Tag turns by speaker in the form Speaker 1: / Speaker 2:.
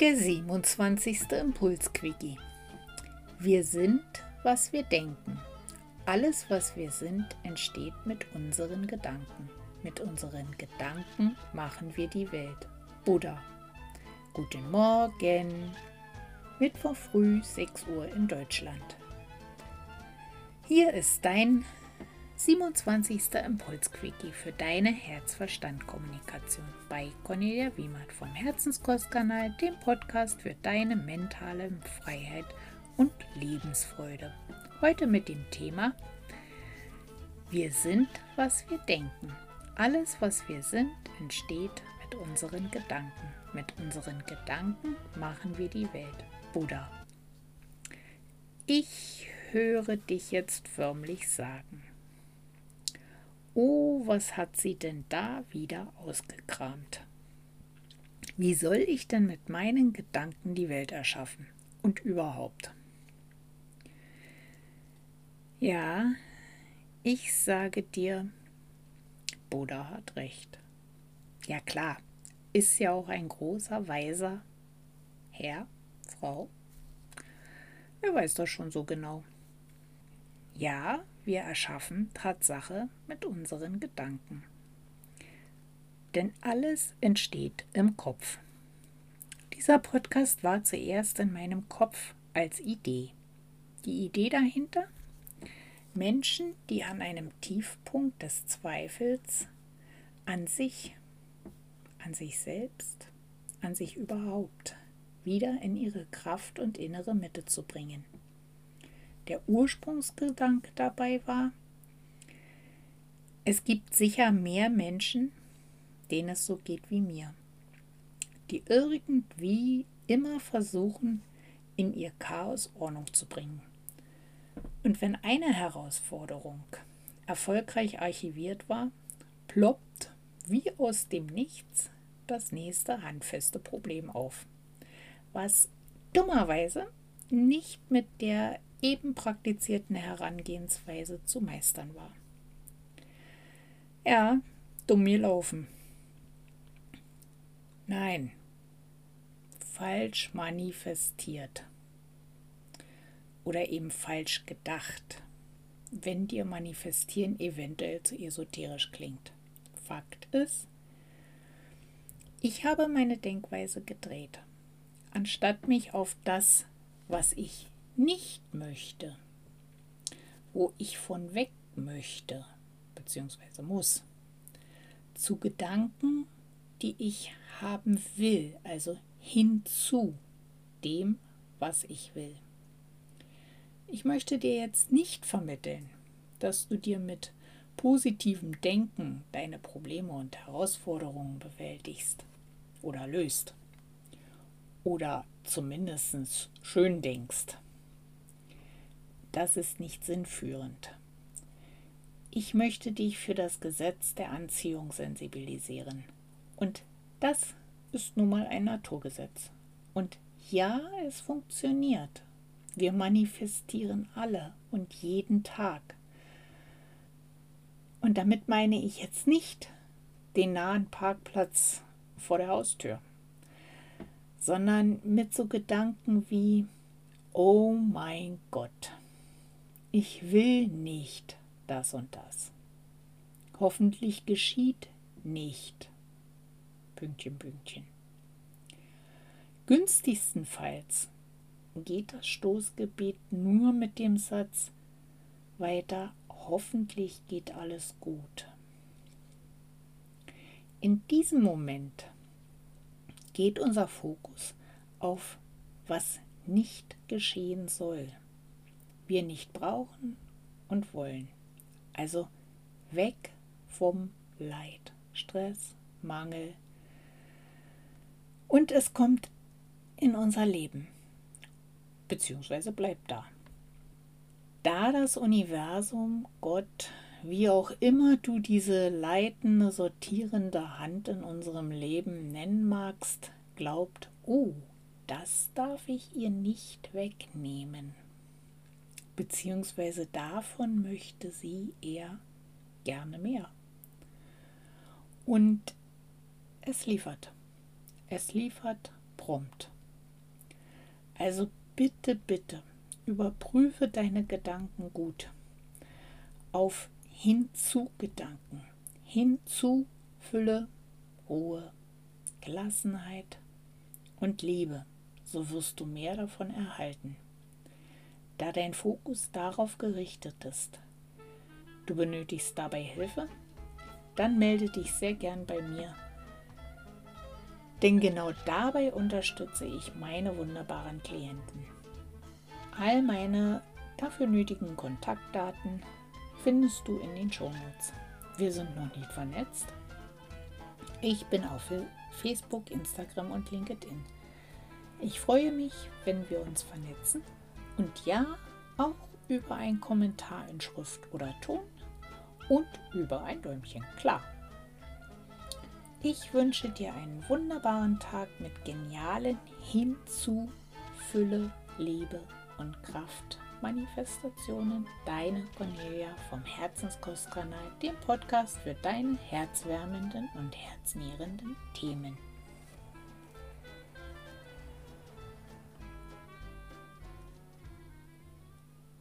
Speaker 1: Der 27. Impulsquickie. Wir sind, was wir denken. Alles, was wir sind, entsteht mit unseren Gedanken. Mit unseren Gedanken machen wir die Welt. Buddha. Guten Morgen. Mittwoch früh 6 Uhr in Deutschland. Hier ist dein 27. Impulsquickie für deine Herz-Verstand-Kommunikation bei Cornelia Wiemert vom Herzenskostkanal, dem Podcast für deine mentale Freiheit und Lebensfreude. Heute mit dem Thema Wir sind, was wir denken. Alles, was wir sind, entsteht mit unseren Gedanken. Mit unseren Gedanken machen wir die Welt. Buddha. Ich höre dich jetzt förmlich sagen. Oh, was hat sie denn da wieder ausgekramt? Wie soll ich denn mit meinen Gedanken die Welt erschaffen? Und überhaupt? Ja, ich sage dir, Buddha hat recht. Ja klar, ist ja auch ein großer, weiser Herr, Frau. Er weiß das schon so genau. Ja, wir erschaffen Tatsache mit unseren Gedanken. Denn alles entsteht im Kopf. Dieser Podcast war zuerst in meinem Kopf als Idee. Die Idee dahinter? Menschen, die an einem Tiefpunkt des Zweifels an sich, an sich selbst, an sich überhaupt wieder in ihre Kraft und innere Mitte zu bringen der Ursprungsgedanke dabei war, es gibt sicher mehr Menschen, denen es so geht wie mir, die irgendwie immer versuchen, in ihr Chaos Ordnung zu bringen. Und wenn eine Herausforderung erfolgreich archiviert war, ploppt wie aus dem Nichts das nächste handfeste Problem auf, was dummerweise nicht mit der eben praktizierten Herangehensweise zu meistern war. Ja, dumm gelaufen. Nein, falsch manifestiert oder eben falsch gedacht, wenn dir manifestieren eventuell zu esoterisch klingt. Fakt ist, ich habe meine Denkweise gedreht. Anstatt mich auf das, was ich nicht möchte, wo ich von weg möchte, beziehungsweise muss, zu Gedanken, die ich haben will, also hinzu dem, was ich will. Ich möchte dir jetzt nicht vermitteln, dass du dir mit positivem Denken deine Probleme und Herausforderungen bewältigst oder löst oder zumindest schön denkst das ist nicht sinnführend. Ich möchte dich für das Gesetz der Anziehung sensibilisieren. Und das ist nun mal ein Naturgesetz. Und ja, es funktioniert. Wir manifestieren alle und jeden Tag. Und damit meine ich jetzt nicht den nahen Parkplatz vor der Haustür, sondern mit so Gedanken wie, oh mein Gott, ich will nicht das und das. Hoffentlich geschieht nicht. Pünktchen, Pünktchen. Günstigstenfalls geht das Stoßgebet nur mit dem Satz weiter, hoffentlich geht alles gut. In diesem Moment geht unser Fokus auf, was nicht geschehen soll wir nicht brauchen und wollen. Also weg vom Leid, Stress, Mangel. Und es kommt in unser Leben, beziehungsweise bleibt da. Da das Universum, Gott, wie auch immer du diese leitende, sortierende Hand in unserem Leben nennen magst, glaubt, oh, das darf ich ihr nicht wegnehmen beziehungsweise davon möchte sie eher gerne mehr. Und es liefert. Es liefert prompt. Also bitte, bitte, überprüfe deine Gedanken gut. Auf Hinzu-Gedanken. Hinzu Fülle, Ruhe, Gelassenheit und Liebe. So wirst du mehr davon erhalten. Da dein Fokus darauf gerichtet ist. Du benötigst dabei Hilfe? Dann melde dich sehr gern bei mir denn genau dabei unterstütze ich meine wunderbaren Klienten. All meine dafür nötigen Kontaktdaten findest du in den Shownotes. Wir sind noch nicht vernetzt. Ich bin auf Facebook, Instagram und LinkedIn. Ich freue mich, wenn wir uns vernetzen und ja, auch über einen Kommentar in Schrift oder Ton und über ein Däumchen, klar. Ich wünsche dir einen wunderbaren Tag mit genialen Hinzu, Fülle, Liebe und Kraft. Manifestationen, deine Cornelia vom Herzenskostkanal, dem Podcast für deine herzwärmenden und herznährenden Themen.